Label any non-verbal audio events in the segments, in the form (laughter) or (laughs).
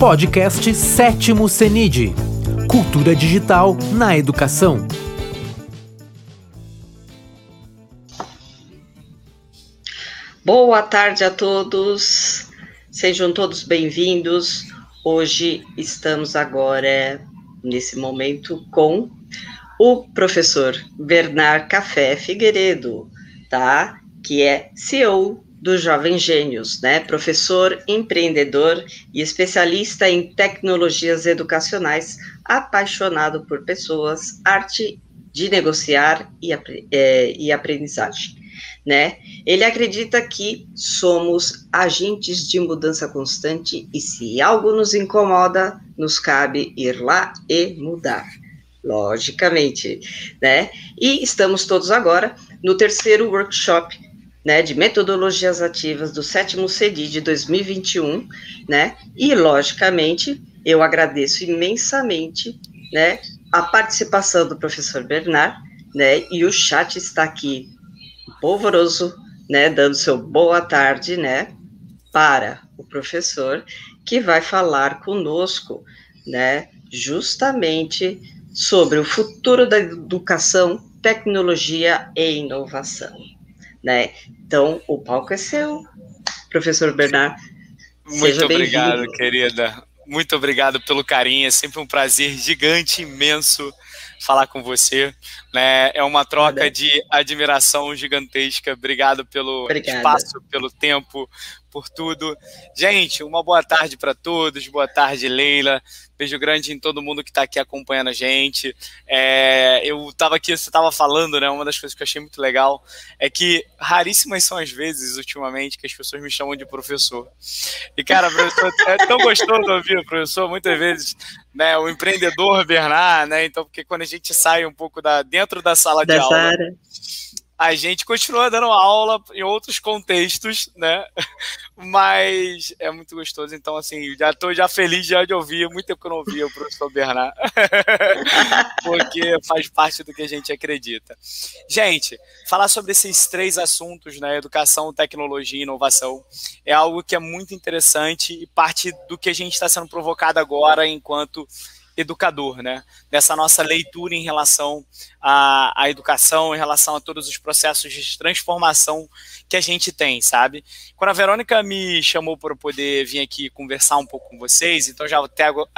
Podcast Sétimo CENID Cultura Digital na Educação. Boa tarde a todos, sejam todos bem-vindos. Hoje estamos agora, nesse momento, com o professor Bernard Café Figueiredo, tá? Que é CEO do Jovem Gênios, né? Professor, empreendedor e especialista em tecnologias educacionais, apaixonado por pessoas, arte de negociar e, é, e aprendizagem, né? Ele acredita que somos agentes de mudança constante e se algo nos incomoda, nos cabe ir lá e mudar. Logicamente, né? E estamos todos agora no terceiro workshop né, de metodologias ativas do sétimo CEDI de 2021, né, e logicamente eu agradeço imensamente, né, a participação do professor Bernard, né, e o chat está aqui polvoroso, né, dando seu boa tarde, né, para o professor que vai falar conosco, né, justamente sobre o futuro da educação, tecnologia e inovação né? Então, o palco é seu, professor Bernard. Muito obrigado, querida. Muito obrigado pelo carinho. É sempre um prazer gigante, imenso falar com você. Né? É uma troca de admiração gigantesca. Obrigado pelo Obrigada. espaço, pelo tempo, por tudo. Gente, uma boa tarde para todos. Boa tarde, Leila. Beijo grande em todo mundo que está aqui acompanhando a gente. É, eu estava aqui, você estava falando, né? Uma das coisas que eu achei muito legal é que raríssimas são as vezes, ultimamente, que as pessoas me chamam de professor. E, cara, professor, é tão gostoso ouvir o professor, muitas vezes, né? O empreendedor Bernard, né? Então, porque quando a gente sai um pouco da, dentro da sala Dessa de aula. Área a gente continua dando aula em outros contextos, né? (laughs) Mas é muito gostoso. Então, assim, já estou já feliz já de ouvir. Muito tempo que eu não ouvia o professor Bernard. (laughs) Porque faz parte do que a gente acredita. Gente, falar sobre esses três assuntos, né? Educação, tecnologia e inovação, é algo que é muito interessante e parte do que a gente está sendo provocado agora enquanto educador, né? Nessa nossa leitura em relação à, à educação, em relação a todos os processos de transformação que a gente tem, sabe? Quando a Verônica me chamou para poder vir aqui conversar um pouco com vocês, então já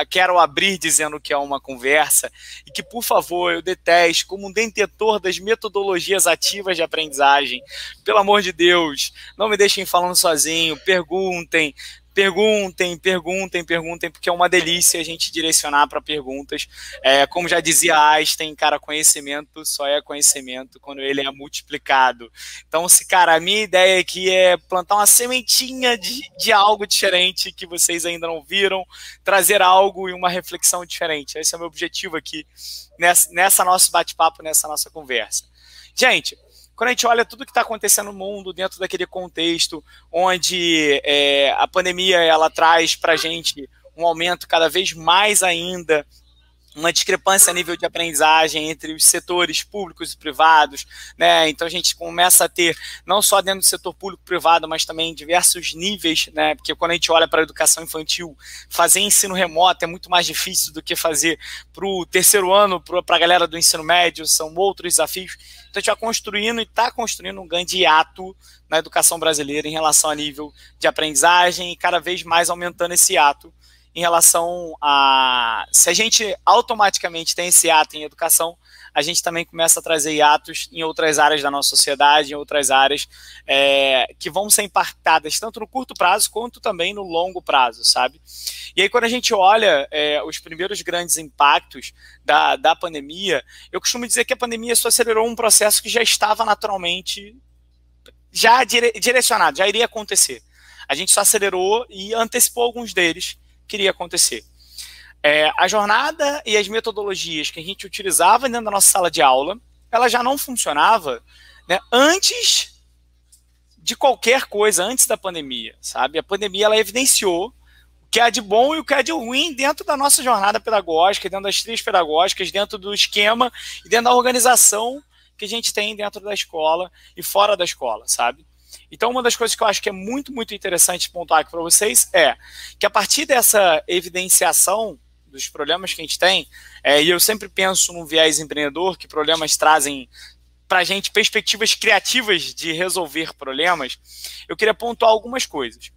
quero abrir dizendo que é uma conversa e que, por favor, eu detesto, como um detentor das metodologias ativas de aprendizagem, pelo amor de Deus, não me deixem falando sozinho, perguntem, Perguntem, perguntem, perguntem, porque é uma delícia a gente direcionar para perguntas. É, como já dizia Einstein, cara, conhecimento só é conhecimento quando ele é multiplicado. Então, se, cara, a minha ideia aqui é plantar uma sementinha de, de algo diferente que vocês ainda não viram, trazer algo e uma reflexão diferente. Esse é o meu objetivo aqui nessa, nessa nosso bate-papo, nessa nossa conversa. Gente, quando a gente olha tudo que está acontecendo no mundo dentro daquele contexto onde é, a pandemia ela traz para a gente um aumento cada vez mais ainda uma discrepância a nível de aprendizagem entre os setores públicos e privados, né? Então a gente começa a ter não só dentro do setor público e privado, mas também diversos níveis, né? Porque quando a gente olha para a educação infantil, fazer ensino remoto é muito mais difícil do que fazer para o terceiro ano, para a galera do ensino médio, são outros desafios. Então a gente vai construindo e está construindo um grande hiato na educação brasileira em relação a nível de aprendizagem e cada vez mais aumentando esse ato em relação a. Se a gente automaticamente tem esse ato em educação, a gente também começa a trazer atos em outras áreas da nossa sociedade, em outras áreas é, que vão ser impactadas tanto no curto prazo quanto também no longo prazo, sabe? E aí, quando a gente olha é, os primeiros grandes impactos da, da pandemia, eu costumo dizer que a pandemia só acelerou um processo que já estava naturalmente já dire, direcionado, já iria acontecer. A gente só acelerou e antecipou alguns deles queria acontecer. É, a jornada e as metodologias que a gente utilizava dentro da nossa sala de aula, ela já não funcionava né, antes de qualquer coisa, antes da pandemia, sabe? A pandemia ela evidenciou o que é de bom e o que é de ruim dentro da nossa jornada pedagógica, dentro das trilhas pedagógicas, dentro do esquema e dentro da organização que a gente tem dentro da escola e fora da escola, sabe? Então, uma das coisas que eu acho que é muito, muito interessante pontuar aqui para vocês é que a partir dessa evidenciação dos problemas que a gente tem, é, e eu sempre penso num viés empreendedor, que problemas trazem para a gente perspectivas criativas de resolver problemas, eu queria pontuar algumas coisas.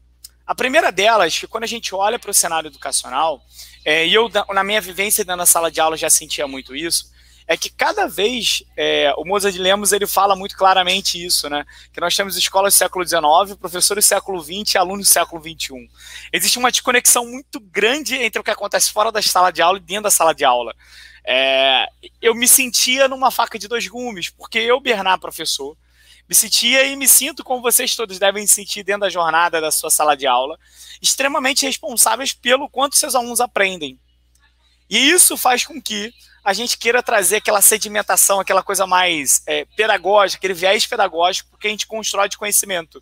A primeira delas, que quando a gente olha para o cenário educacional, é, e eu, na minha vivência dentro da sala de aula, já sentia muito isso, é que cada vez é, o Mozart de Lemos ele fala muito claramente isso, né? Que nós temos escolas do século XIX, professores do século XX e alunos do século XXI. Existe uma desconexão muito grande entre o que acontece fora da sala de aula e dentro da sala de aula. É, eu me sentia numa faca de dois gumes, porque eu, Bernard, professor, me sentia e me sinto, como vocês todos devem sentir dentro da jornada da sua sala de aula, extremamente responsáveis pelo quanto seus alunos aprendem. E isso faz com que a gente queira trazer aquela sedimentação, aquela coisa mais é, pedagógica, aquele viés pedagógico que a gente constrói de conhecimento.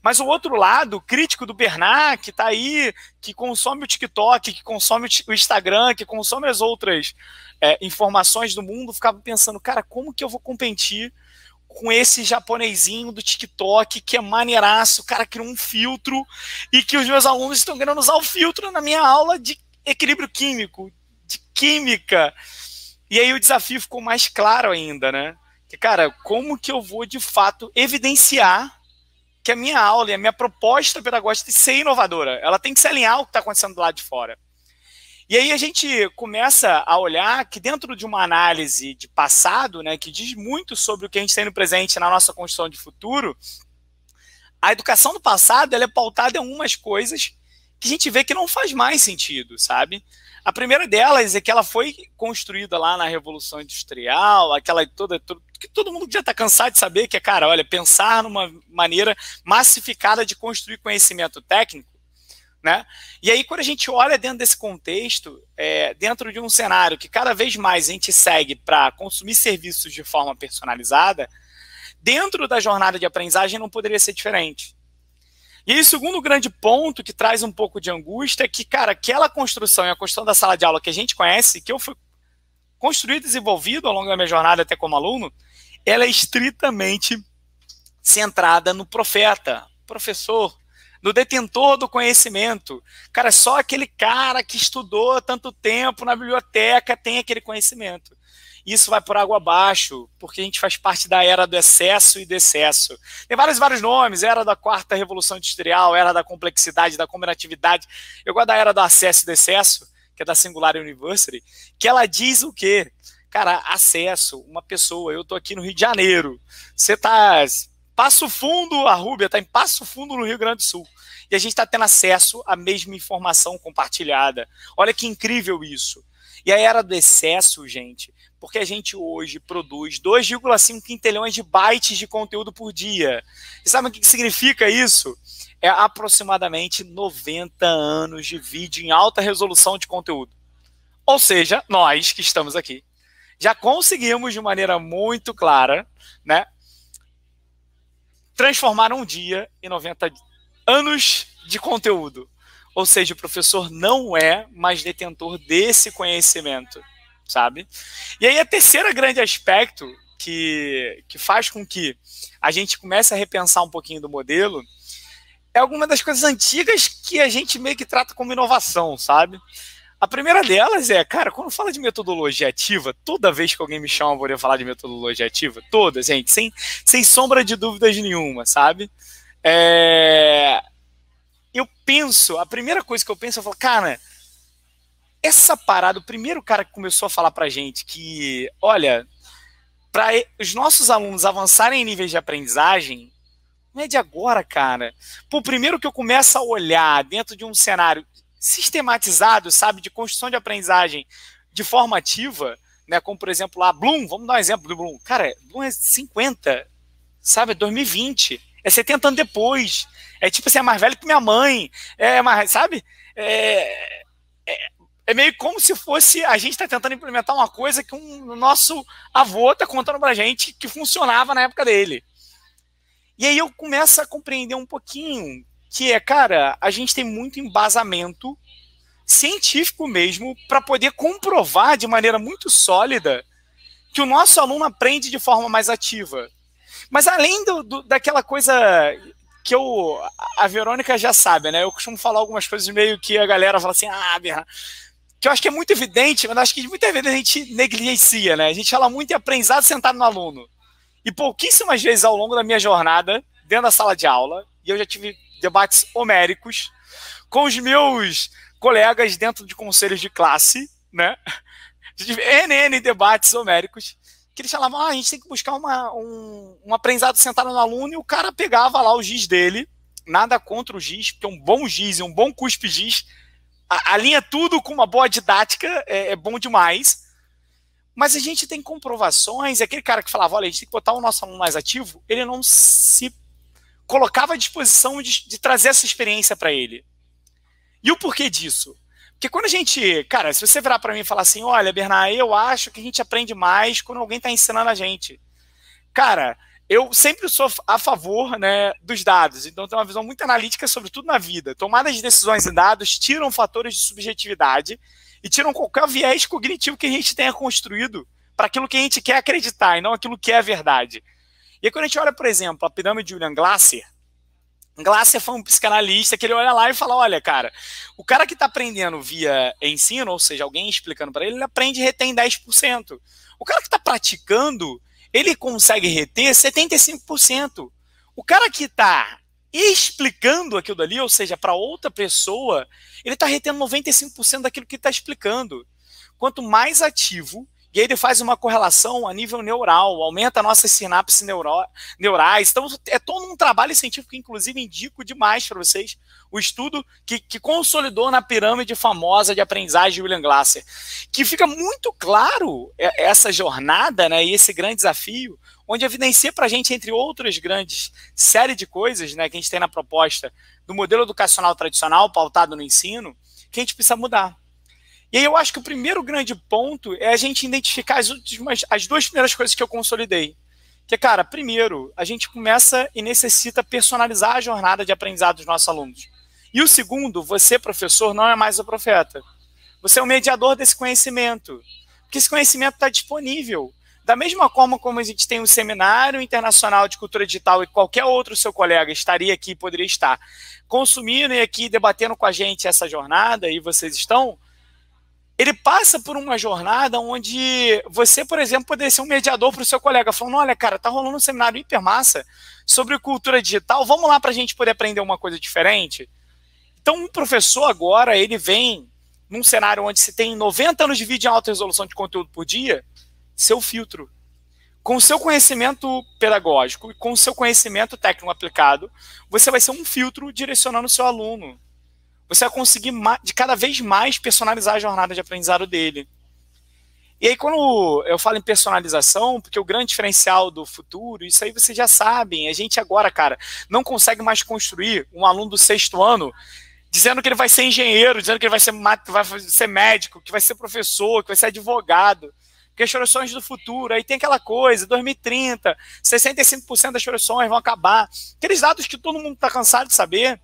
Mas o outro lado, crítico do Bernard, que está aí, que consome o TikTok, que consome o Instagram, que consome as outras é, informações do mundo, ficava pensando, cara, como que eu vou competir com esse japonesinho do TikTok que é maneiraço, o cara criou um filtro e que os meus alunos estão querendo usar o filtro na minha aula de equilíbrio químico, de química. E aí o desafio ficou mais claro ainda, né? Que, cara, como que eu vou de fato evidenciar que a minha aula e a minha proposta pedagógica tem que ser inovadora? Ela tem que se alinhar ao que está acontecendo do lado de fora. E aí a gente começa a olhar que dentro de uma análise de passado, né, que diz muito sobre o que a gente tem no presente na nossa construção de futuro, a educação do passado ela é pautada em algumas coisas que a gente vê que não faz mais sentido, sabe? A primeira delas é que ela foi construída lá na Revolução Industrial, aquela toda, toda que todo mundo já está cansado de saber que é, cara, olha, pensar numa maneira massificada de construir conhecimento técnico, né? E aí, quando a gente olha dentro desse contexto, é, dentro de um cenário que cada vez mais a gente segue para consumir serviços de forma personalizada, dentro da jornada de aprendizagem não poderia ser diferente. E aí, segundo grande ponto que traz um pouco de angústia é que, cara, aquela construção e a construção da sala de aula que a gente conhece, que eu fui construído e desenvolvido ao longo da minha jornada até como aluno, ela é estritamente centrada no profeta, professor, no detentor do conhecimento. Cara, só aquele cara que estudou tanto tempo na biblioteca tem aquele conhecimento isso vai por água abaixo, porque a gente faz parte da era do excesso e do excesso. Tem vários, vários nomes, era da quarta revolução industrial, era da complexidade, da combinatividade. Eu gosto da era do acesso e do excesso, que é da Singular University, que ela diz o quê? Cara, acesso, uma pessoa, eu tô aqui no Rio de Janeiro, você tá Passo Fundo, a Rúbia está em Passo Fundo no Rio Grande do Sul. E a gente está tendo acesso à mesma informação compartilhada. Olha que incrível isso. E a era do excesso, gente, porque a gente hoje produz 2,5 quintilhões de bytes de conteúdo por dia. E sabe o que significa isso? É aproximadamente 90 anos de vídeo em alta resolução de conteúdo. Ou seja, nós que estamos aqui já conseguimos de maneira muito clara, né, transformar um dia em 90 anos de conteúdo. Ou seja, o professor não é mais detentor desse conhecimento, sabe? E aí, a terceira grande aspecto que, que faz com que a gente comece a repensar um pouquinho do modelo é alguma das coisas antigas que a gente meio que trata como inovação, sabe? A primeira delas é, cara, quando fala de metodologia ativa, toda vez que alguém me chama para falar de metodologia ativa, toda, gente, sem, sem sombra de dúvidas nenhuma, sabe? É, eu penso, a primeira coisa que eu penso, eu falo, cara, essa parada, o primeiro cara que começou a falar pra gente que, olha, para os nossos alunos avançarem em níveis de aprendizagem, não é de agora, cara. Pô, primeiro que eu começo a olhar dentro de um cenário sistematizado, sabe, de construção de aprendizagem de forma ativa, né, como por exemplo lá, Bloom, vamos dar um exemplo do Bloom. Cara, Bloom é 50, sabe, é 2020, é 70 anos depois. É tipo assim, é mais velho que minha mãe. É mais, sabe? É, é, é meio como se fosse a gente está tentando implementar uma coisa que um nosso avô está contando pra gente que funcionava na época dele. E aí eu começo a compreender um pouquinho que é, cara, a gente tem muito embasamento científico mesmo para poder comprovar de maneira muito sólida que o nosso aluno aprende de forma mais ativa. Mas além do, do, daquela coisa que eu. A Verônica já sabe, né? Eu costumo falar algumas coisas meio que a galera fala assim, ah, Bernardo. Que eu acho que é muito evidente, mas acho que muitas vezes a gente negligencia, né? A gente fala muito em aprendizado sentado no aluno. E pouquíssimas vezes ao longo da minha jornada, dentro da sala de aula, e eu já tive debates homéricos com os meus colegas dentro de conselhos de classe, né? (laughs) NN debates homéricos, que eles falavam, ah, a gente tem que buscar uma, um, um aprendizado sentado no aluno, e o cara pegava lá o giz dele, nada contra o giz, porque um bom giz e um bom cuspe giz, alinha tudo com uma boa didática, é, é bom demais, mas a gente tem comprovações, aquele cara que falava, olha, a gente tem que botar o nosso aluno mais ativo, ele não se colocava à disposição de, de trazer essa experiência para ele. E o porquê disso? Porque quando a gente, cara, se você virar para mim e falar assim, olha, Bernard, eu acho que a gente aprende mais quando alguém está ensinando a gente. Cara, eu sempre sou a favor né, dos dados, então tenho uma visão muito analítica sobre tudo na vida. Tomadas de decisões em dados tiram fatores de subjetividade e tiram qualquer viés cognitivo que a gente tenha construído para aquilo que a gente quer acreditar e não aquilo que é verdade. E aí, quando a gente olha, por exemplo, a pirâmide de William Glasser, Glasser foi um psicanalista que ele olha lá e fala: olha, cara, o cara que está aprendendo via ensino, ou seja, alguém explicando para ele, ele aprende e retém 10%. O cara que está praticando, ele consegue reter 75%. O cara que está explicando aquilo dali, ou seja, para outra pessoa, ele está retendo 95% daquilo que está explicando. Quanto mais ativo e aí ele faz uma correlação a nível neural, aumenta nossas sinapses neuro, neurais. Então, é todo um trabalho científico que, inclusive, indico demais para vocês o estudo que, que, consolidou na pirâmide famosa de aprendizagem de William Glasser. Que fica muito claro essa jornada né, e esse grande desafio, onde evidencia para a gente, entre outras grandes série de coisas né, que a gente tem na proposta do modelo educacional tradicional pautado no ensino, que a gente precisa mudar. E aí eu acho que o primeiro grande ponto é a gente identificar as últimas, as duas primeiras coisas que eu consolidei. Que, cara, primeiro, a gente começa e necessita personalizar a jornada de aprendizado dos nossos alunos. E o segundo, você, professor, não é mais o profeta. Você é o mediador desse conhecimento. Porque esse conhecimento está disponível. Da mesma forma como a gente tem um seminário internacional de cultura digital e qualquer outro seu colega estaria aqui, poderia estar consumindo e aqui debatendo com a gente essa jornada, e vocês estão, ele passa por uma jornada onde você, por exemplo, poderia ser um mediador para o seu colega, falando: olha, cara, tá rolando um seminário hiper massa sobre cultura digital, vamos lá para a gente poder aprender uma coisa diferente. Então, um professor agora, ele vem num cenário onde se tem 90 anos de vídeo em alta resolução de conteúdo por dia, seu filtro. Com o seu conhecimento pedagógico e com o seu conhecimento técnico aplicado, você vai ser um filtro direcionando o seu aluno você vai conseguir de cada vez mais personalizar a jornada de aprendizado dele. E aí, quando eu falo em personalização, porque o grande diferencial do futuro, isso aí vocês já sabem, a gente agora, cara, não consegue mais construir um aluno do sexto ano dizendo que ele vai ser engenheiro, dizendo que ele vai ser, vai ser médico, que vai ser professor, que vai ser advogado. Soluções do futuro, aí tem aquela coisa, 2030, 65% das soluções vão acabar. Aqueles dados que todo mundo está cansado de saber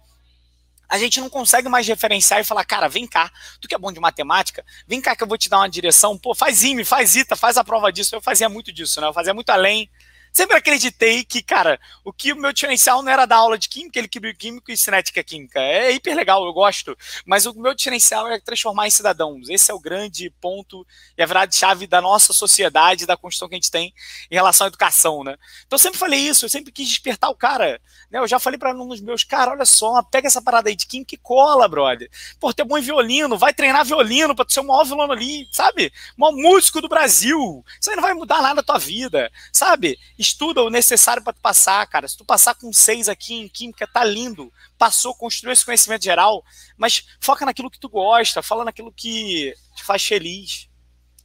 a gente não consegue mais referenciar e falar, cara, vem cá, tu que é bom de matemática, vem cá que eu vou te dar uma direção, pô, faz IME, faz ITA, faz a prova disso. Eu fazia muito disso, né? Eu fazia muito além sempre acreditei que, cara, o que o meu diferencial não era da aula de química, equilíbrio químico e cinética química. É hiper legal, eu gosto, mas o meu diferencial é transformar em cidadãos. Esse é o grande ponto e a verdade-chave da nossa sociedade, da construção que a gente tem em relação à educação, né? Então eu sempre falei isso, eu sempre quis despertar o cara, né? Eu já falei para alunos meus, cara, olha só, pega essa parada aí de química e cola, brother. Pô, ter bom em violino, vai treinar violino para tu ser o maior violino ali, sabe? O maior músico do Brasil. Isso aí não vai mudar nada a tua vida, sabe? Estuda o necessário para tu passar, cara. Se tu passar com seis aqui em química, tá lindo. Passou, construiu esse conhecimento geral, mas foca naquilo que tu gosta, fala naquilo que te faz feliz.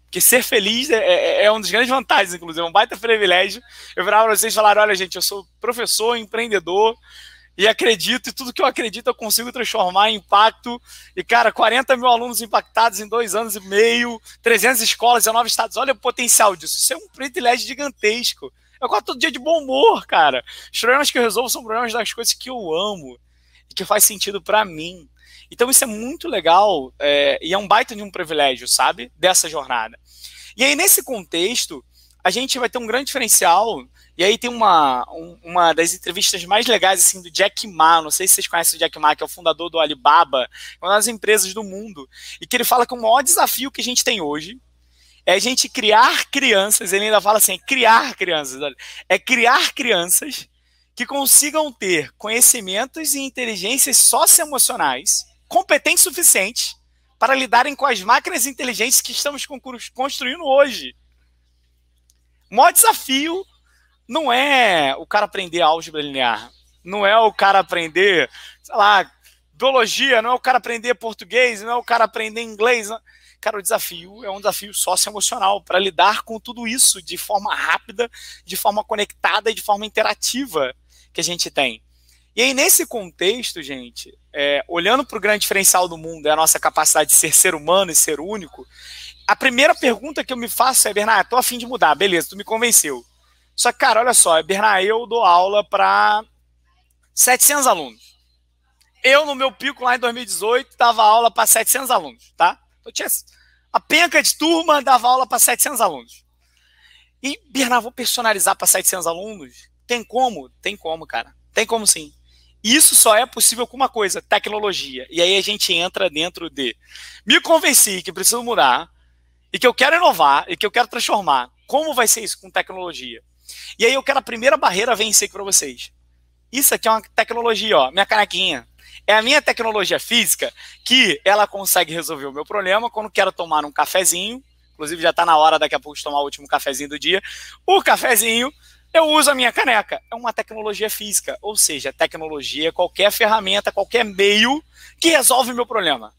Porque ser feliz é, é, é uma das grandes vantagens, inclusive, é um baita privilégio. Eu virava para vocês e falar: olha, gente, eu sou professor, empreendedor, e acredito, e tudo que eu acredito eu consigo transformar em impacto. E, cara, 40 mil alunos impactados em dois anos e meio, 300 escolas, 19 estados. Olha o potencial disso. Isso é um privilégio gigantesco. Eu acordo todo dia de bom humor, cara. Os problemas que eu resolvo são problemas das coisas que eu amo e que faz sentido para mim. Então isso é muito legal é, e é um baita de um privilégio, sabe? Dessa jornada. E aí, nesse contexto, a gente vai ter um grande diferencial E aí tem uma, uma das entrevistas mais legais assim do Jack Ma, não sei se vocês conhecem o Jack Ma, que é o fundador do Alibaba, uma das empresas do mundo, e que ele fala que o maior desafio que a gente tem hoje é a gente criar crianças, ele ainda fala assim, é criar crianças, é criar crianças que consigam ter conhecimentos e inteligências socioemocionais competentes suficientes para lidarem com as máquinas inteligentes que estamos construindo hoje. O maior desafio não é o cara aprender álgebra linear, não é o cara aprender, sei lá, biologia, não é o cara aprender português, não é o cara aprender inglês. Não. Cara, o desafio é um desafio socioemocional para lidar com tudo isso de forma rápida, de forma conectada e de forma interativa que a gente tem. E aí, nesse contexto, gente, é, olhando para o grande diferencial do mundo, é a nossa capacidade de ser ser humano e ser único, a primeira pergunta que eu me faço é, Bernardo, tô afim de mudar, beleza, tu me convenceu. Só que, cara, olha só, Bernardo, eu dou aula para 700 alunos. Eu, no meu pico lá em 2018, dava aula para 700 alunos, tá? Eu tinha a penca de turma, dava aula para 700 alunos. E, Bernardo, vou personalizar para 700 alunos? Tem como? Tem como, cara. Tem como sim. Isso só é possível com uma coisa, tecnologia. E aí a gente entra dentro de me convenci que preciso mudar e que eu quero inovar e que eu quero transformar. Como vai ser isso com tecnologia? E aí eu quero a primeira barreira vencer para vocês. Isso aqui é uma tecnologia, ó, minha canequinha. É a minha tecnologia física que ela consegue resolver o meu problema quando quero tomar um cafezinho. Inclusive já está na hora daqui a pouco de tomar o último cafezinho do dia. O cafezinho, eu uso a minha caneca. É uma tecnologia física, ou seja, tecnologia, qualquer ferramenta, qualquer meio que resolve o meu problema.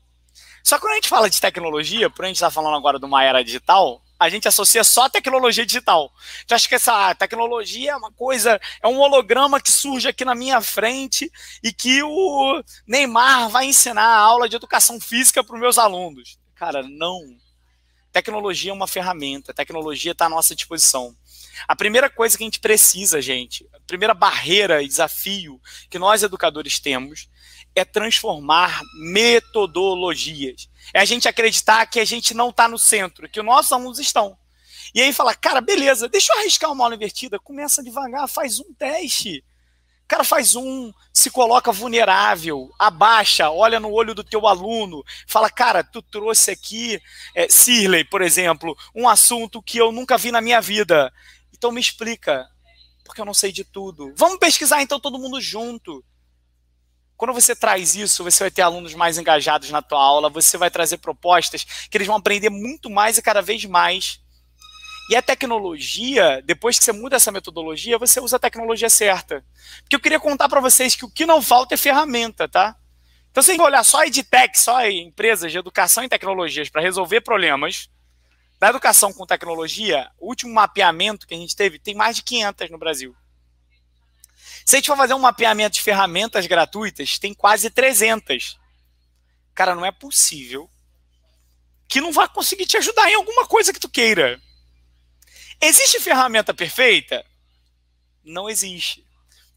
Só que quando a gente fala de tecnologia, por a gente estar tá falando agora de uma era digital, a gente associa só a tecnologia digital. Então, acho que essa tecnologia é uma coisa, é um holograma que surge aqui na minha frente e que o Neymar vai ensinar a aula de educação física para os meus alunos. Cara, não. Tecnologia é uma ferramenta, tecnologia está à nossa disposição. A primeira coisa que a gente precisa, gente, a primeira barreira e desafio que nós educadores temos é transformar metodologias. É a gente acreditar que a gente não está no centro, que os nossos alunos estão. E aí fala, cara, beleza, deixa eu arriscar uma aula invertida. Começa devagar, faz um teste. Cara, faz um, se coloca vulnerável, abaixa, olha no olho do teu aluno, fala, cara, tu trouxe aqui, é, Sirley, por exemplo, um assunto que eu nunca vi na minha vida. Então me explica, porque eu não sei de tudo. Vamos pesquisar então todo mundo junto. Quando você traz isso, você vai ter alunos mais engajados na tua aula, você vai trazer propostas que eles vão aprender muito mais e cada vez mais. E a tecnologia, depois que você muda essa metodologia, você usa a tecnologia certa. Porque eu queria contar para vocês que o que não falta é ferramenta, tá? Então, você olhar só EdTech, só empresas de educação e tecnologias para resolver problemas da educação com tecnologia. O último mapeamento que a gente teve tem mais de 500 no Brasil. Se a gente for fazer um mapeamento de ferramentas gratuitas, tem quase 300. Cara, não é possível que não vá conseguir te ajudar em alguma coisa que tu queira. Existe ferramenta perfeita? Não existe.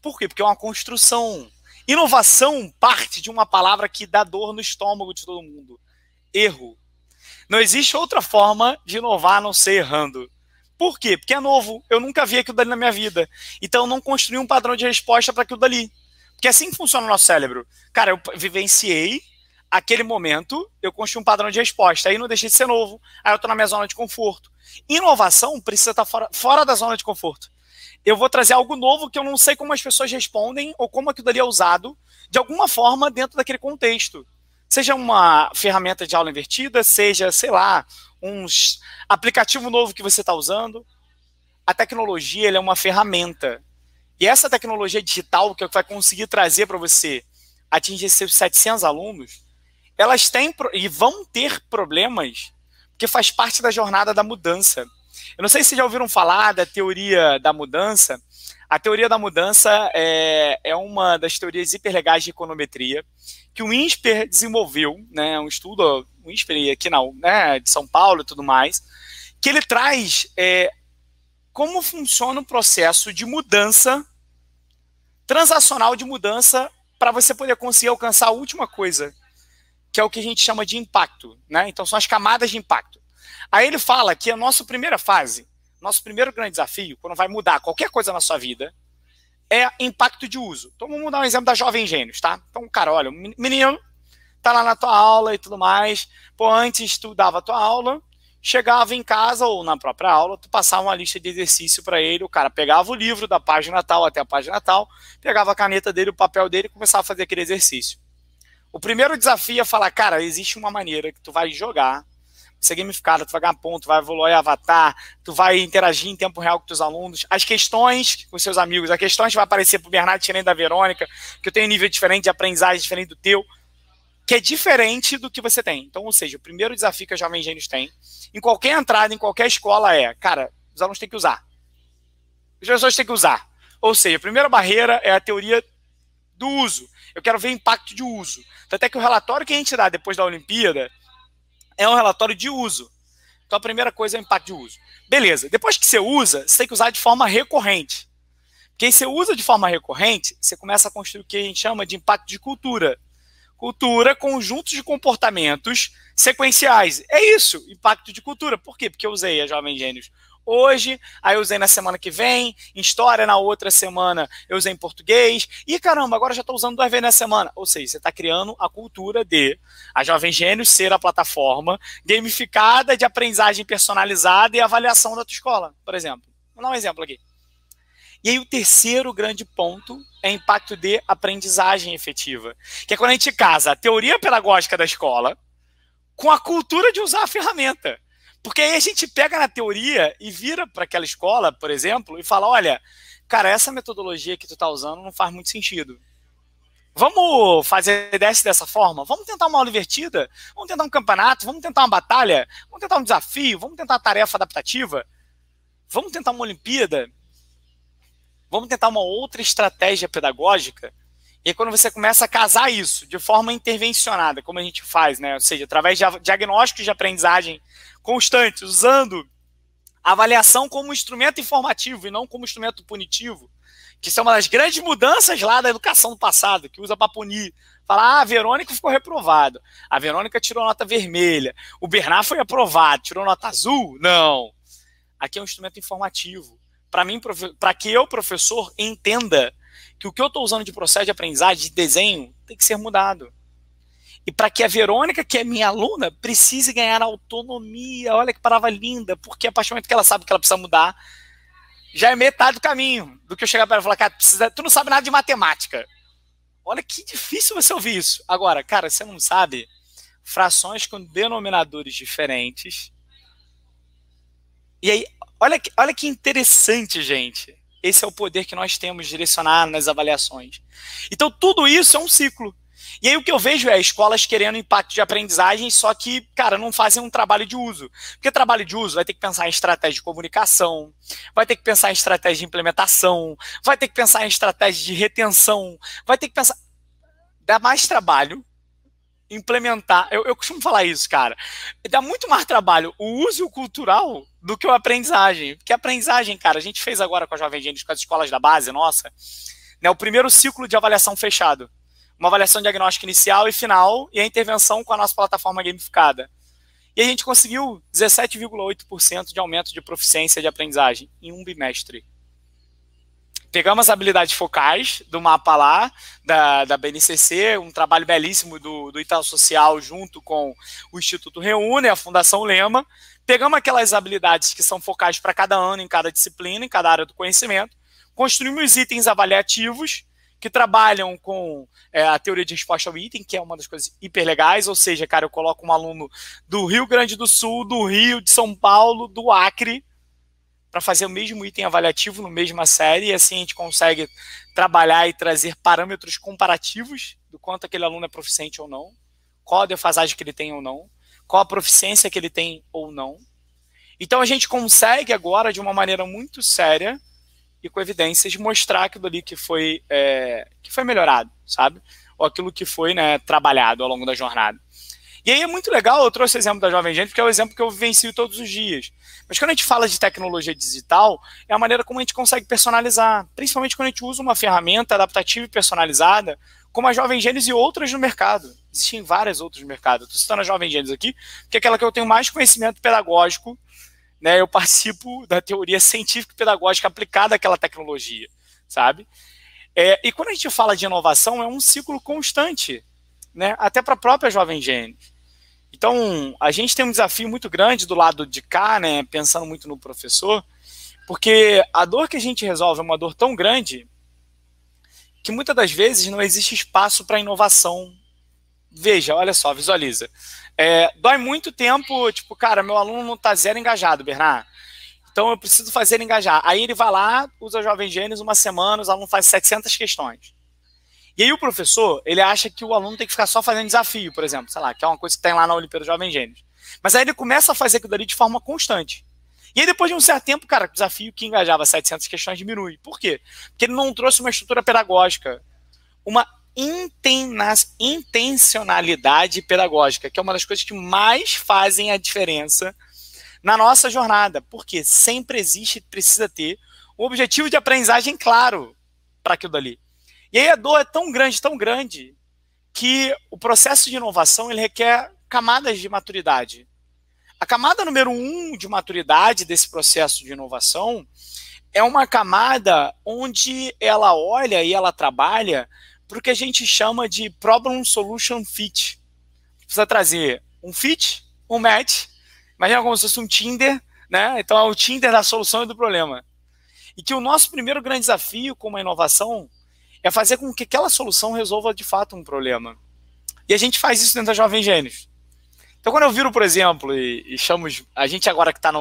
Por quê? Porque é uma construção. Inovação parte de uma palavra que dá dor no estômago de todo mundo: erro. Não existe outra forma de inovar a não ser errando. Por quê? Porque é novo. Eu nunca vi aquilo dali na minha vida. Então eu não construí um padrão de resposta para aquilo dali. Porque é assim que funciona o nosso cérebro. Cara, eu vivenciei aquele momento, eu construí um padrão de resposta. Aí não deixei de ser novo. Aí eu estou na minha zona de conforto. Inovação precisa estar tá fora, fora da zona de conforto. Eu vou trazer algo novo que eu não sei como as pessoas respondem ou como aquilo dali é usado de alguma forma dentro daquele contexto. Seja uma ferramenta de aula invertida, seja, sei lá, um aplicativo novo que você está usando. A tecnologia é uma ferramenta. E essa tecnologia digital que vai conseguir trazer para você atingir seus 700 alunos, elas têm e vão ter problemas, porque faz parte da jornada da mudança. Eu não sei se já ouviram falar da teoria da mudança. A teoria da mudança é, é uma das teorias hiperlegais de econometria que o INSPER desenvolveu, né, um estudo, o INSPER aqui na, né, de São Paulo e tudo mais, que ele traz é, como funciona o processo de mudança, transacional de mudança, para você poder conseguir alcançar a última coisa, que é o que a gente chama de impacto. Né? Então, são as camadas de impacto. Aí ele fala que a nossa primeira fase, nosso primeiro grande desafio, quando vai mudar qualquer coisa na sua vida, é impacto de uso. Então vamos dar um exemplo da Jovem Gênios, tá? Então, cara, olha, menino tá lá na tua aula e tudo mais. Pô, antes tu dava a tua aula, chegava em casa ou na própria aula, tu passava uma lista de exercício para ele, o cara pegava o livro da página tal até a página tal, pegava a caneta dele, o papel dele e começava a fazer aquele exercício. O primeiro desafio é falar, cara, existe uma maneira que tu vai jogar, ser gamificado, tu vai ganhar ponto, vai evoluir avatar, tu vai interagir em tempo real com teus alunos, as questões com seus amigos, as questões vai aparecer pro Bernardo diferente da Verônica, que eu tenho um nível diferente de aprendizagem diferente do teu, que é diferente do que você tem. Então, ou seja, o primeiro desafio que a Jovem Gênios tem, em qualquer entrada, em qualquer escola, é, cara, os alunos têm que usar. Os professores têm que usar. Ou seja, a primeira barreira é a teoria do uso. Eu quero ver impacto de uso. Até que o relatório que a gente dá depois da Olimpíada é um relatório de uso. Então a primeira coisa é o impacto de uso. Beleza. Depois que você usa, você tem que usar de forma recorrente. Porque você usa de forma recorrente, você começa a construir o que a gente chama de impacto de cultura. Cultura, conjuntos de comportamentos sequenciais. É isso, impacto de cultura. Por quê? Porque eu usei a Jovem Gênios hoje, aí eu usei na semana que vem, em história na outra semana eu usei em português, e caramba, agora já estou usando duas vezes na semana. Ou seja, você está criando a cultura de a Jovem Gênios ser a plataforma gamificada de aprendizagem personalizada e avaliação da tua escola, por exemplo. Vou dar um exemplo aqui. E aí o terceiro grande ponto é impacto de aprendizagem efetiva, que é quando a gente casa a teoria pedagógica da escola com a cultura de usar a ferramenta. Porque aí a gente pega na teoria e vira para aquela escola, por exemplo, e fala: olha, cara, essa metodologia que tu está usando não faz muito sentido. Vamos fazer dessa dessa forma? Vamos tentar uma aula invertida? Vamos tentar um campeonato? Vamos tentar uma batalha? Vamos tentar um desafio? Vamos tentar uma tarefa adaptativa? Vamos tentar uma Olimpíada? Vamos tentar uma outra estratégia pedagógica? E quando você começa a casar isso de forma intervencionada, como a gente faz, né? Ou seja, através de diagnósticos de aprendizagem constantes, usando avaliação como instrumento informativo e não como instrumento punitivo, que isso é uma das grandes mudanças lá da educação do passado, que usa para punir. Falar, ah, a Verônica ficou reprovado. A Verônica tirou nota vermelha. O Bernard foi aprovado, tirou nota azul? Não. Aqui é um instrumento informativo. Para mim, para que eu, professor, entenda que o que eu estou usando de processo de aprendizagem, de desenho, tem que ser mudado. E para que a Verônica, que é minha aluna, precise ganhar autonomia, olha que palavra linda, porque a partir do momento que ela sabe que ela precisa mudar, já é metade do caminho do que eu chegar para ela e falar, cara, precisa, tu não sabe nada de matemática. Olha que difícil você ouvir isso. Agora, cara, você não sabe frações com denominadores diferentes. E aí, olha que, olha que interessante, gente. Esse é o poder que nós temos direcionar nas avaliações. Então, tudo isso é um ciclo. E aí o que eu vejo é escolas querendo impacto de aprendizagem, só que, cara, não fazem um trabalho de uso. Porque trabalho de uso vai ter que pensar em estratégia de comunicação, vai ter que pensar em estratégia de implementação, vai ter que pensar em estratégia de retenção, vai ter que pensar. Dá mais trabalho implementar. Eu, eu costumo falar isso, cara. Dá muito mais trabalho o uso cultural do que a aprendizagem. Porque a aprendizagem, cara, a gente fez agora com a Jovem Gente, com as escolas da base, nossa, né, o primeiro ciclo de avaliação fechado uma avaliação diagnóstica inicial e final e a intervenção com a nossa plataforma gamificada. E a gente conseguiu 17,8% de aumento de proficiência de aprendizagem em um bimestre. Pegamos as habilidades focais do mapa lá, da, da BNCC, um trabalho belíssimo do, do Itaú Social junto com o Instituto Reúne, a Fundação Lema. Pegamos aquelas habilidades que são focais para cada ano, em cada disciplina, em cada área do conhecimento. Construímos itens avaliativos que trabalham com é, a teoria de resposta ao item, que é uma das coisas hiper legais, ou seja, cara, eu coloco um aluno do Rio Grande do Sul, do Rio, de São Paulo, do Acre, para fazer o mesmo item avaliativo no mesma série, e assim a gente consegue trabalhar e trazer parâmetros comparativos do quanto aquele aluno é proficiente ou não, qual a defasagem que ele tem ou não, qual a proficiência que ele tem ou não. Então a gente consegue agora, de uma maneira muito séria, e com evidências mostrar aquilo ali que foi, é, que foi melhorado, sabe? Ou aquilo que foi né, trabalhado ao longo da jornada. E aí é muito legal, eu trouxe o exemplo da Jovem Gente, porque é o exemplo que eu vivencio todos os dias. Mas quando a gente fala de tecnologia digital, é a maneira como a gente consegue personalizar, principalmente quando a gente usa uma ferramenta adaptativa e personalizada, como a Jovem Gênesis e outras no mercado. Existem várias outras no mercado. Estou citando a Jovem Gênesis aqui, porque é aquela que eu tenho mais conhecimento pedagógico né, eu participo (laughs) da teoria científica e pedagógica aplicada àquela tecnologia, sabe? É, e quando a gente fala de inovação, é um ciclo constante, né, até para a própria Jovem Gênios. Então, a gente tem um desafio muito grande do lado de cá, né, pensando muito no professor, porque a dor que a gente resolve é uma dor tão grande que muitas das vezes não existe espaço para inovação. Veja, olha só, visualiza. É, dói muito tempo, tipo, cara, meu aluno não está zero engajado, Bernard. Então eu preciso fazer ele engajar. Aí ele vai lá, usa Jovem Gênios uma semana, os alunos fazem 700 questões. E aí o professor, ele acha que o aluno tem que ficar só fazendo desafio, por exemplo, sei lá, que é uma coisa que tem lá na Olimpíada Jovem Gênios. Mas aí ele começa a fazer aquilo ali de forma constante. E aí depois de um certo tempo, cara, o desafio que engajava 700 questões diminui. Por quê? Porque ele não trouxe uma estrutura pedagógica, uma intencionalidade pedagógica, que é uma das coisas que mais fazem a diferença na nossa jornada, porque sempre existe, precisa ter um objetivo de aprendizagem claro para aquilo dali. E aí a dor é tão grande, tão grande, que o processo de inovação ele requer camadas de maturidade. A camada número um de maturidade desse processo de inovação é uma camada onde ela olha e ela trabalha para o que a gente chama de Problem Solution Fit. Precisa trazer um fit, um match, imagina como se fosse um Tinder, né? Então é o Tinder da solução e do problema. E que o nosso primeiro grande desafio com uma inovação é fazer com que aquela solução resolva de fato um problema. E a gente faz isso dentro da Jovem Gênios. Então, quando eu viro, por exemplo, e, e chamo a gente agora que está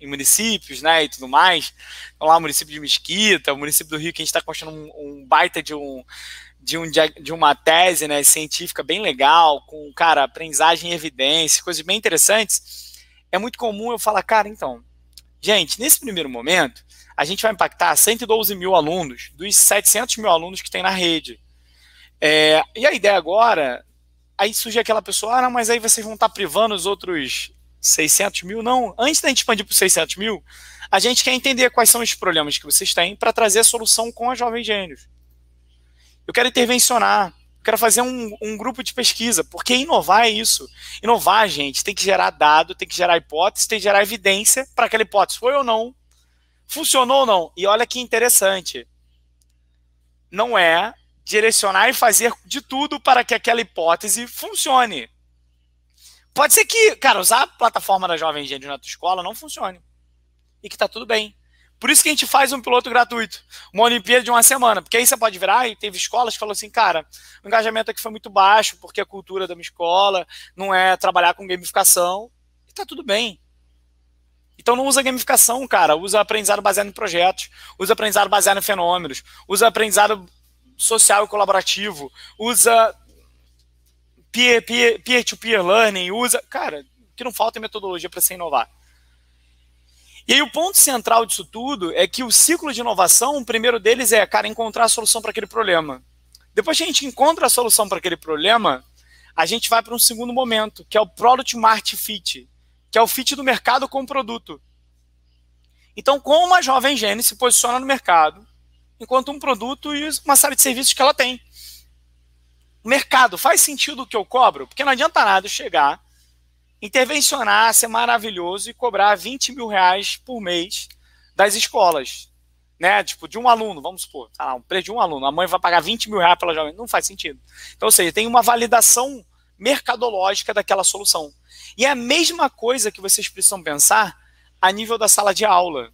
em municípios, né, e tudo mais, então lá o município de Mesquita, o município do Rio, que a gente está construindo um, um, baita de um, de, um, de uma tese né, científica bem legal, com, cara, aprendizagem e evidência, coisas bem interessantes, é muito comum eu falar, cara, então, gente, nesse primeiro momento, a gente vai impactar 112 mil alunos dos 700 mil alunos que tem na rede. É, e a ideia agora, aí surge aquela pessoa, ah, não, mas aí vocês vão estar privando os outros 600 mil? Não, antes da gente expandir para 600 mil, a gente quer entender quais são os problemas que vocês têm para trazer a solução com a Jovem Gênios. Eu quero intervencionar. Eu quero fazer um, um, grupo de pesquisa, porque inovar é isso. Inovar, gente, tem que gerar dado, tem que gerar hipótese, tem que gerar evidência para aquela hipótese foi ou não, funcionou ou não. E olha que interessante. Não é direcionar e fazer de tudo para que aquela hipótese funcione. Pode ser que, cara, usar a plataforma da Jovem Gênio na tua escola não funcione. E que tá tudo bem. Por isso que a gente faz um piloto gratuito, uma Olimpíada de uma semana, porque aí você pode virar e teve escolas que falaram assim, cara, o engajamento aqui foi muito baixo, porque a cultura da minha escola não é trabalhar com gamificação, e tá tudo bem. Então não usa gamificação, cara, usa aprendizado baseado em projetos, usa aprendizado baseado em fenômenos, usa aprendizado social e colaborativo, usa peer-to-peer -peer, -peer learning, usa, cara, que não falta é metodologia para se inovar. E aí o ponto central disso tudo é que o ciclo de inovação, o primeiro deles é, cara, encontrar a solução para aquele problema. Depois que a gente encontra a solução para aquele problema, a gente vai para um segundo momento, que é o Product Market Fit, que é o fit do mercado com o produto. Então, como a jovem gene se posiciona no mercado, enquanto um produto e uma série de serviços que ela tem. O mercado faz sentido o que eu cobro? Porque não adianta nada chegar intervencionar, ser maravilhoso e cobrar 20 mil reais por mês das escolas. Né? Tipo, de um aluno, vamos supor, tá lá, um preço de um aluno, a mãe vai pagar 20 mil reais pela jovem. Não faz sentido. Então, ou seja, tem uma validação mercadológica daquela solução. E é a mesma coisa que vocês precisam pensar a nível da sala de aula.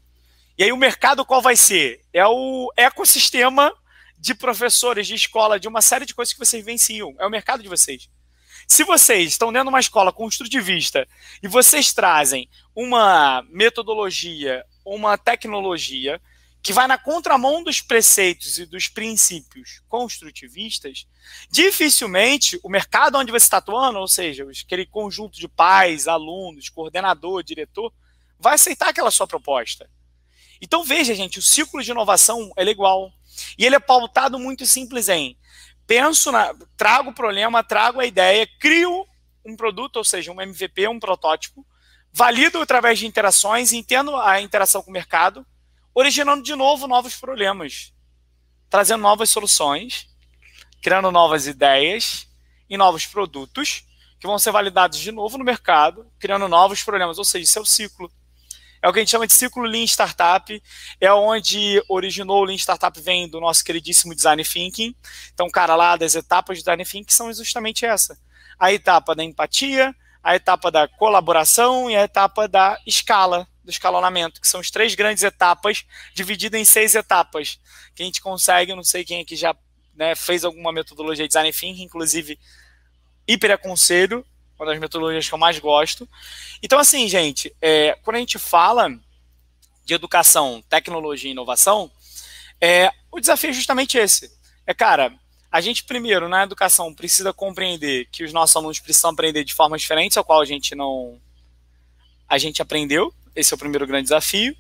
E aí o mercado qual vai ser? É o ecossistema de professores de escola, de uma série de coisas que vocês venciam. É o mercado de vocês. Se vocês estão dentro de uma escola construtivista e vocês trazem uma metodologia, uma tecnologia que vai na contramão dos preceitos e dos princípios construtivistas, dificilmente o mercado onde você está atuando, ou seja, aquele conjunto de pais, alunos, coordenador, diretor, vai aceitar aquela sua proposta. Então veja, gente, o ciclo de inovação é igual. E ele é pautado muito simples em penso, na, trago o problema, trago a ideia, crio um produto, ou seja, um MVP, um protótipo, valido através de interações, entendo a interação com o mercado, originando de novo novos problemas, trazendo novas soluções, criando novas ideias e novos produtos que vão ser validados de novo no mercado, criando novos problemas, ou seja, isso é o ciclo. É o que a gente chama de ciclo Lean Startup, é onde originou o Lean Startup, vem do nosso queridíssimo Design Thinking. Então, cara, lá das etapas de Design Thinking são justamente essa. A etapa da empatia, a etapa da colaboração e a etapa da escala, do escalonamento, que são as três grandes etapas, divididas em seis etapas, que a gente consegue, não sei quem aqui já né, fez alguma metodologia de design thinking, inclusive hiper aconselho, uma das metodologias que eu mais gosto. Então, assim, gente, é, quando a gente fala de educação, tecnologia e inovação, é, o desafio é justamente esse. É, cara, a gente primeiro, na educação, precisa compreender que os nossos alunos precisam aprender de formas diferentes, ao qual a gente não... A gente aprendeu, esse é o primeiro grande desafio.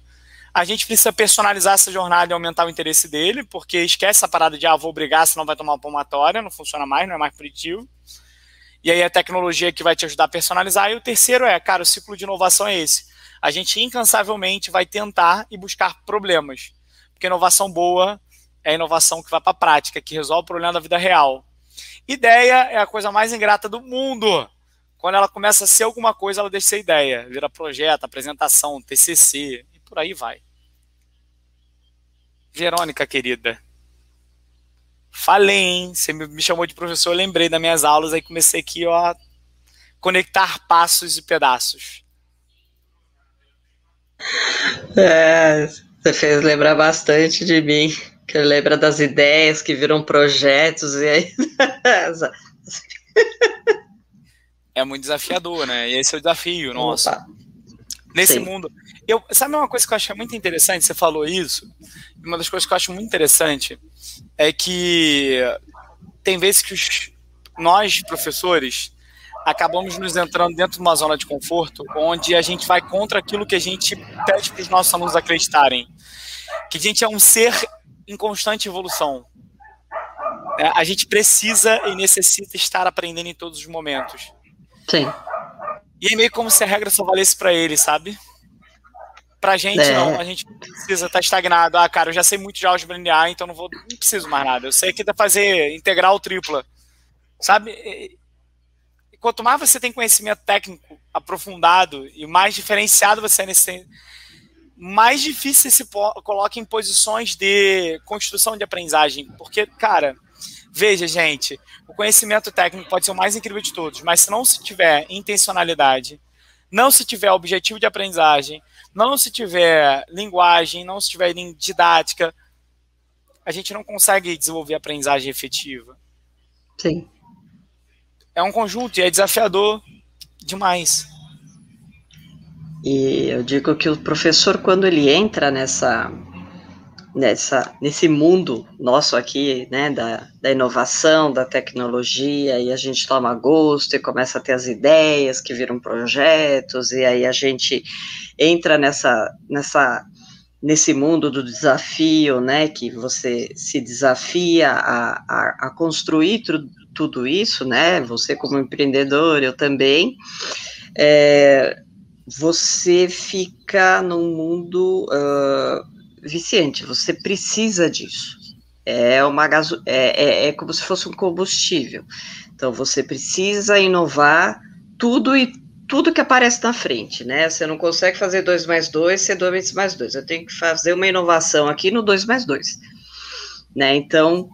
A gente precisa personalizar essa jornada e aumentar o interesse dele, porque esquece a parada de, ah, vou brigar, senão vai tomar uma palmatória, não funciona mais, não é mais positivo. E aí a tecnologia que vai te ajudar a personalizar. E o terceiro é, cara, o ciclo de inovação é esse. A gente incansavelmente vai tentar e buscar problemas. Porque inovação boa é inovação que vai para a prática, que resolve o problema da vida real. Ideia é a coisa mais ingrata do mundo. Quando ela começa a ser alguma coisa, ela deixa de ser ideia. Vira projeto, apresentação, TCC e por aí vai. Verônica, querida. Falei, hein? Você me chamou de professor, eu lembrei das minhas aulas, aí comecei aqui, ó, conectar passos e pedaços. É, você fez lembrar bastante de mim, que lembra das ideias que viram projetos e aí. (laughs) é muito desafiador, né? E esse é o desafio nosso. Opa. Nesse Sim. mundo. Eu, sabe uma coisa que eu achei muito interessante? Você falou isso. Uma das coisas que eu acho muito interessante é que tem vezes que os, nós, professores, acabamos nos entrando dentro de uma zona de conforto onde a gente vai contra aquilo que a gente pede para os nossos alunos acreditarem. Que a gente é um ser em constante evolução. É, a gente precisa e necessita estar aprendendo em todos os momentos. Sim. E é meio como se a regra só valesse para ele, sabe? Pra gente, é. não. A gente precisa estar tá estagnado. Ah, cara, eu já sei muito de álgebra linear, então não vou, não preciso mais nada. Eu sei que dá fazer integral tripla. Sabe? E, quanto mais você tem conhecimento técnico aprofundado e mais diferenciado você é nesse mais difícil se coloca em posições de construção de aprendizagem. Porque, cara, Veja, gente, o conhecimento técnico pode ser o mais incrível de todos, mas se não se tiver intencionalidade, não se tiver objetivo de aprendizagem, não se tiver linguagem, não se tiver didática, a gente não consegue desenvolver aprendizagem efetiva. Sim. É um conjunto e é desafiador demais. E eu digo que o professor, quando ele entra nessa nessa, nesse mundo nosso aqui, né, da, da inovação, da tecnologia, e a gente toma gosto e começa a ter as ideias que viram projetos, e aí a gente entra nessa, nessa, nesse mundo do desafio, né, que você se desafia a, a, a construir tu, tudo isso, né, você como empreendedor, eu também, é, você fica num mundo... Uh, viciante, você precisa disso. É, uma gaso é, é, é como se fosse um combustível. Então, você precisa inovar tudo e tudo que aparece na frente, né? Você não consegue fazer 2 mais 2, ser 2 mais 2. Eu tenho que fazer uma inovação aqui no 2 mais 2. Né? Então,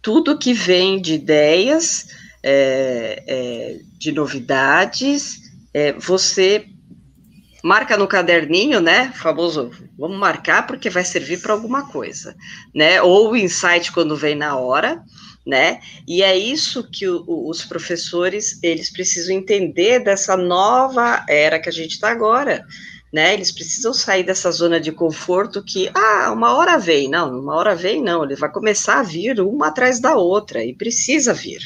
tudo que vem de ideias, é, é, de novidades, é, você marca no caderninho, né? Famoso, vamos marcar porque vai servir para alguma coisa, né? Ou o insight quando vem na hora, né? E é isso que o, os professores eles precisam entender dessa nova era que a gente está agora. Né, eles precisam sair dessa zona de conforto que, ah, uma hora vem, não, uma hora vem, não, ele vai começar a vir uma atrás da outra, e precisa vir,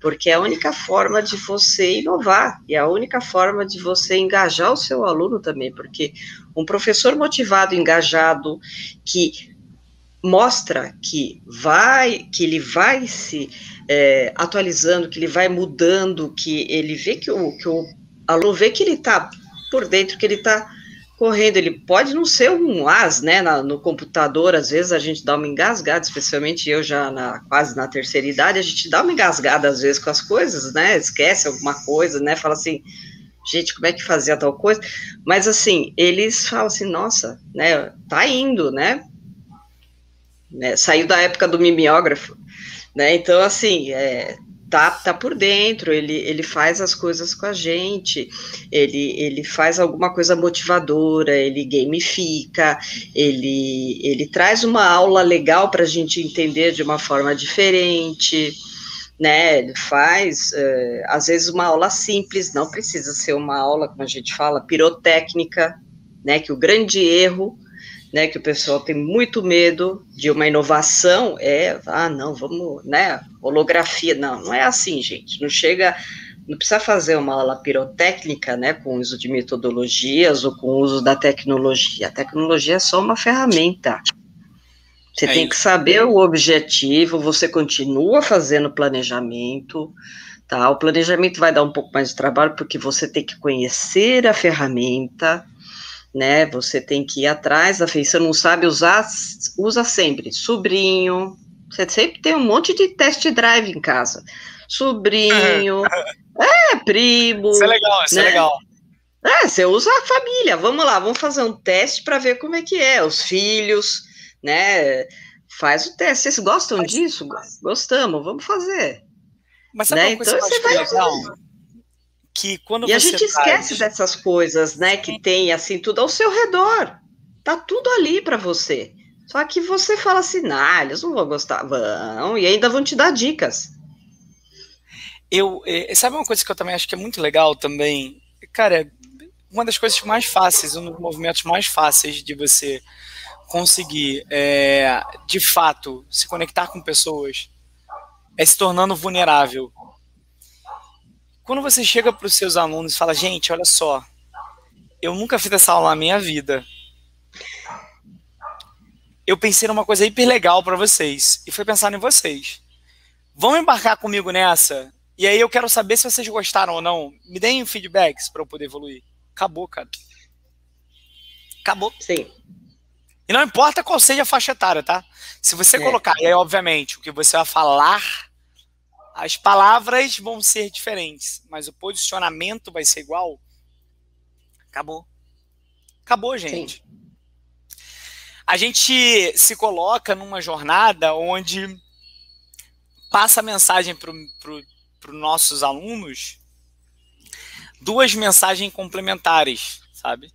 porque é a única forma de você inovar e é a única forma de você engajar o seu aluno também, porque um professor motivado, engajado, que mostra que vai, que ele vai se é, atualizando, que ele vai mudando, que ele vê que o, que o aluno vê que ele está por dentro, que ele está correndo. Ele pode não ser um as, né? Na, no computador, às vezes a gente dá uma engasgada, especialmente eu já na, quase na terceira idade, a gente dá uma engasgada às vezes com as coisas, né? Esquece alguma coisa, né? Fala assim, gente, como é que fazia tal coisa? Mas assim, eles falam assim, nossa, né, tá indo, né? né saiu da época do mimeógrafo, né? Então, assim, é, tá, tá por dentro, ele, ele faz as coisas com a gente, ele, ele faz alguma coisa motivadora, ele gamifica, ele, ele traz uma aula legal para a gente entender de uma forma diferente, né? Ele faz, é, às vezes, uma aula simples, não precisa ser uma aula, como a gente fala, pirotécnica, né? Que o grande erro né, que o pessoal tem muito medo de uma inovação, é, ah, não, vamos, né, holografia, não, não é assim, gente, não chega, não precisa fazer uma aula pirotécnica, né, com uso de metodologias ou com uso da tecnologia, a tecnologia é só uma ferramenta, você é tem isso. que saber o objetivo, você continua fazendo planejamento, tá, o planejamento vai dar um pouco mais de trabalho, porque você tem que conhecer a ferramenta, né? Você tem que ir atrás da feição, não sabe usar, usa sempre. Sobrinho, você sempre tem um monte de test drive em casa. Sobrinho, (laughs) é, primo. Isso é legal, isso é né? é legal. É, você usa a família. Vamos lá, vamos fazer um teste para ver como é que é. Os filhos, né? Faz o teste. Vocês gostam Mas, disso? Gostamos, vamos fazer. Mas sabe né? uma coisa então, que eu acho vai... legal? Que quando e a gente esquece dessas coisas, né? Que tem assim tudo ao seu redor. Tá tudo ali para você. Só que você fala assim, ah, eles não vão gostar, vão, e ainda vão te dar dicas. Eu, é, sabe uma coisa que eu também acho que é muito legal também? Cara, uma das coisas mais fáceis, um dos movimentos mais fáceis de você conseguir, é, de fato, se conectar com pessoas, é se tornando vulnerável. Quando você chega para os seus alunos e fala, gente, olha só, eu nunca fiz essa aula na minha vida. Eu pensei numa coisa hiper legal para vocês e foi pensar em vocês. Vão embarcar comigo nessa? E aí eu quero saber se vocês gostaram ou não. Me deem feedbacks para eu poder evoluir. Acabou, cara. Acabou. Sim. E não importa qual seja a faixa etária, tá? Se você é. colocar, e aí, obviamente, o que você vai falar as palavras vão ser diferentes, mas o posicionamento vai ser igual. Acabou. Acabou, gente. Sim. A gente se coloca numa jornada onde passa a mensagem para pro, nossos alunos duas mensagens complementares, sabe?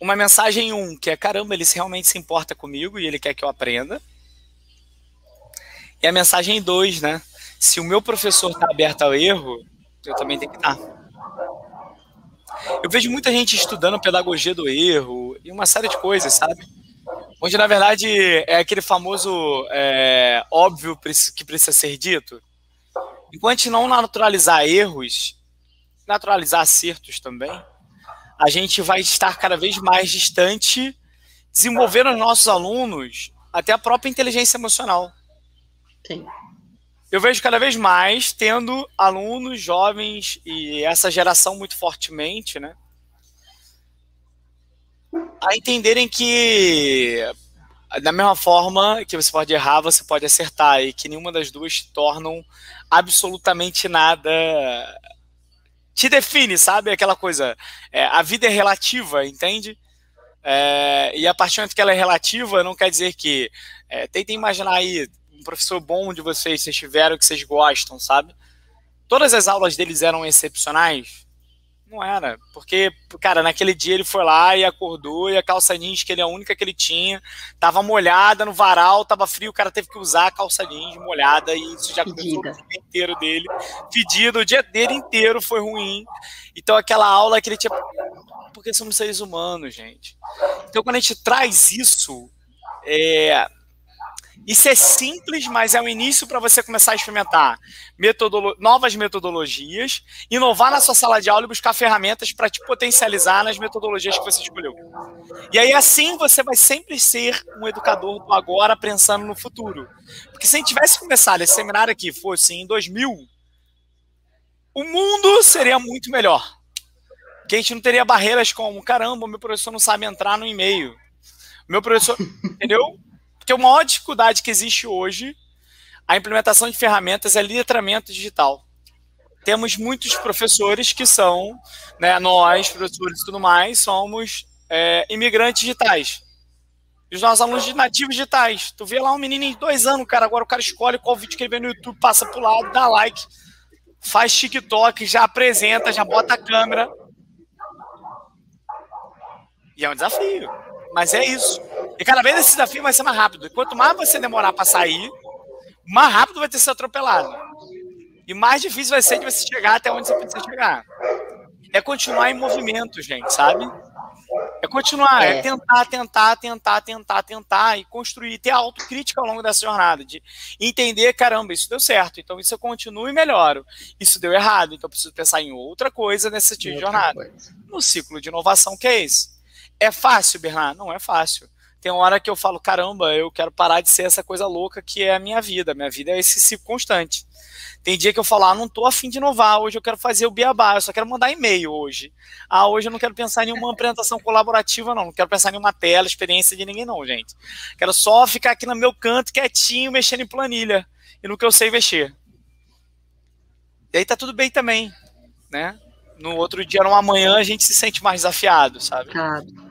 Uma mensagem um, que é caramba, ele realmente se importa comigo e ele quer que eu aprenda. E a mensagem dois, né? Se o meu professor está aberto ao erro, eu também tenho que estar. Eu vejo muita gente estudando pedagogia do erro e uma série de coisas, sabe? Onde, na verdade, é aquele famoso é, óbvio que precisa ser dito. Enquanto não naturalizar erros, naturalizar acertos também, a gente vai estar cada vez mais distante, desenvolvendo os nossos alunos até a própria inteligência emocional. Sim eu vejo cada vez mais tendo alunos jovens e essa geração muito fortemente, né? A entenderem que da mesma forma que você pode errar, você pode acertar e que nenhuma das duas tornam absolutamente nada te define, sabe? Aquela coisa, é, a vida é relativa, entende? É, e a partir do momento que ela é relativa, não quer dizer que. É, tentem imaginar aí professor bom de vocês, vocês tiveram, que vocês gostam, sabe? Todas as aulas deles eram excepcionais? Não era, porque, cara, naquele dia ele foi lá e acordou e a calça jeans, que ele é a única que ele tinha, tava molhada no varal, tava frio, o cara teve que usar a calça jeans molhada e isso já começou o dia inteiro dele, pedido, o dia dele inteiro foi ruim. Então aquela aula que ele tinha porque somos seres humanos, gente. Então quando a gente traz isso, é, isso é simples, mas é o início para você começar a experimentar metodolo novas metodologias, inovar na sua sala de aula e buscar ferramentas para te potencializar nas metodologias que você escolheu. E aí, assim, você vai sempre ser um educador do agora pensando no futuro. Porque se a gente tivesse começado esse seminário aqui, fosse em 2000, o mundo seria muito melhor. Porque a gente não teria barreiras como, caramba, meu professor não sabe entrar no e-mail. Meu professor, (laughs) entendeu? Porque a maior dificuldade que existe hoje, a implementação de ferramentas é letramento digital. temos muitos professores que são, né, nós, professores e tudo mais, somos é, imigrantes digitais. E os nossos alunos de nativos digitais. Tu vê lá um menino de dois anos, cara, agora o cara escolhe qual vídeo que ele vê no YouTube, passa pro lado, dá like, faz TikTok, já apresenta, já bota a câmera. E é um desafio. Mas é isso. E cada vez esse desafio vai ser mais rápido. E quanto mais você demorar para sair, mais rápido vai ter sido atropelado. E mais difícil vai ser de você chegar até onde você precisa chegar. É continuar em movimento, gente, sabe? É continuar, é. é, tentar, tentar, tentar, tentar, tentar e construir, ter autocrítica ao longo dessa jornada, de entender, caramba, isso deu certo, então isso eu continuo e melhoro. Isso deu errado, então eu preciso pensar em outra coisa nesse tipo de jornada. Coisa. No ciclo de inovação que é esse. É fácil, Bernardo? Não é fácil. Tem hora que eu falo, caramba, eu quero parar de ser essa coisa louca que é a minha vida. Minha vida é esse ciclo constante. Tem dia que eu falo, ah, não tô afim de inovar, hoje eu quero fazer o beabá, eu só quero mandar e-mail hoje. Ah, hoje eu não quero pensar em nenhuma apresentação colaborativa, não. Não quero pensar em nenhuma tela, experiência de ninguém, não, gente. Quero só ficar aqui no meu canto, quietinho, mexendo em planilha. E no que eu sei mexer. E aí tá tudo bem também, né? No outro dia, no amanhã, a gente se sente mais desafiado, sabe? Claro.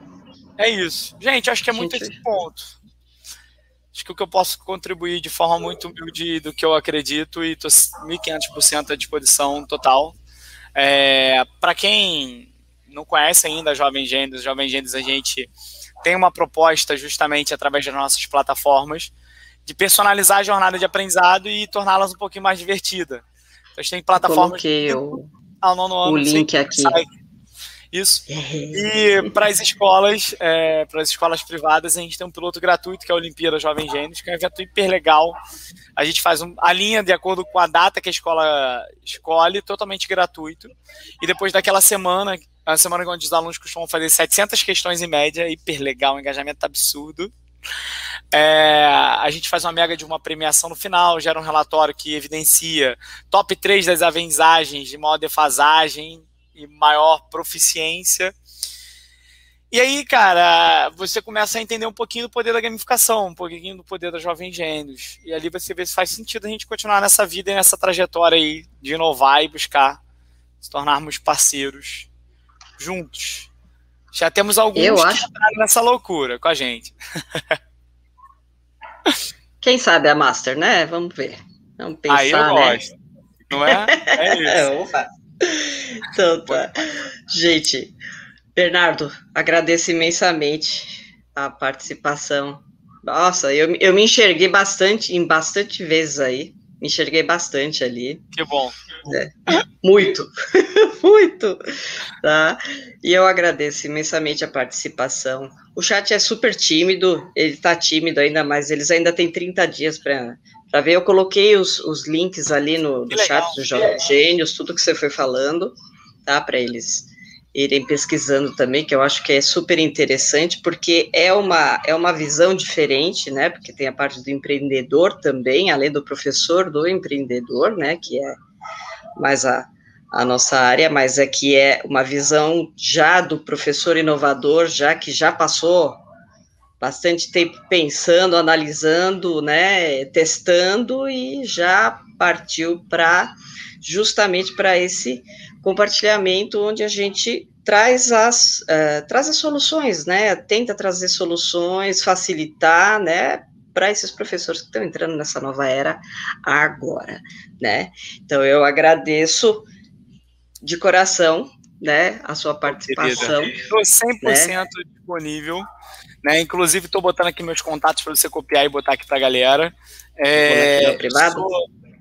É isso. Gente, acho que é muito gente... esse ponto acho que o que eu posso contribuir de forma muito humilde do que eu acredito e estou 1.500% à disposição total. É, Para quem não conhece ainda a Jovem Gênesis, Jovem Gênesis a gente tem uma proposta justamente através das nossas plataformas de personalizar a jornada de aprendizado e torná-las um pouquinho mais divertida. Então, a gente tem plataformas... Coloquei o, o link aqui. Sai, isso. E para as escolas, é, para as escolas privadas, a gente tem um piloto gratuito, que é a Olimpíada Jovem Gênios, que é um evento hiper legal. A gente faz um, a linha de acordo com a data que a escola escolhe, totalmente gratuito. E depois daquela semana, a semana onde os alunos costumam fazer 700 questões em média, hiper legal, um engajamento absurdo. É, a gente faz uma mega de uma premiação no final, gera um relatório que evidencia top 3 das avenzagens de maior defasagem e maior proficiência. E aí, cara, você começa a entender um pouquinho do poder da gamificação, um pouquinho do poder da Jovem Gênios. E ali você vê se faz sentido a gente continuar nessa vida e nessa trajetória aí de inovar e buscar se tornarmos parceiros juntos. Já temos alguns Eu acho... que nessa loucura com a gente. Quem sabe a Master, né? Vamos ver. Vamos pensar, aí eu né? gosto. Não é? É (laughs) isso. É, então tá. Gente, Bernardo, agradeço imensamente a participação. Nossa, eu, eu me enxerguei bastante, em bastante vezes aí. Me enxerguei bastante ali. Que bom. É, muito, (laughs) muito. Tá? E eu agradeço imensamente a participação. O chat é super tímido, ele tá tímido ainda, mas eles ainda têm 30 dias para para ver. Eu coloquei os, os links ali no, no chat do Jovem Gênios, tudo que você foi falando, tá? Para eles irem pesquisando também, que eu acho que é super interessante, porque é uma, é uma visão diferente, né? Porque tem a parte do empreendedor também, além do professor, do empreendedor, né? Que é mais a, a nossa área, mas é que é uma visão já do professor inovador, já que já passou bastante tempo pensando, analisando, né, testando e já partiu para justamente para esse compartilhamento onde a gente traz as uh, traz as soluções, né, tenta trazer soluções, facilitar, né, para esses professores que estão entrando nessa nova era agora, né? Então eu agradeço de coração, né, a sua participação. Estou 100% né? disponível né? Inclusive, estou botando aqui meus contatos para você copiar e botar aqui para a galera. É, privado?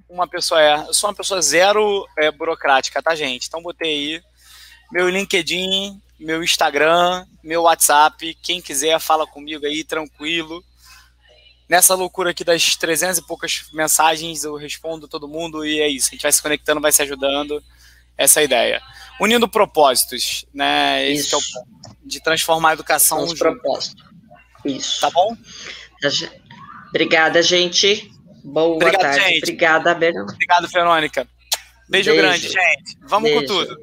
Uma pessoa, é, eu sou uma pessoa zero é, burocrática, tá, gente? Então, botei aí meu LinkedIn, meu Instagram, meu WhatsApp. Quem quiser, fala comigo aí, tranquilo. Nessa loucura aqui das 300 e poucas mensagens, eu respondo todo mundo e é isso. A gente vai se conectando, vai se ajudando. Essa é a ideia. Unindo propósitos, né? Esse isso. é o ponto. De transformar a educação. Os propósitos. Isso. Tá bom? Obrigada, gente. Boa Obrigado, tarde. Gente. Obrigada, Bernardo. Obrigado, Verônica. Beijo, Beijo. grande, gente. Vamos Beijo. com tudo.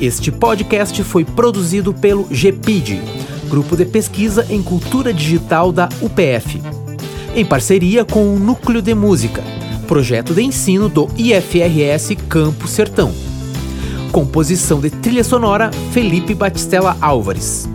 Este podcast foi produzido pelo GPID, Grupo de Pesquisa em Cultura Digital da UPF, em parceria com o Núcleo de Música projeto de ensino do IFRS Campo Sertão. Composição de trilha sonora Felipe Batistella Álvares.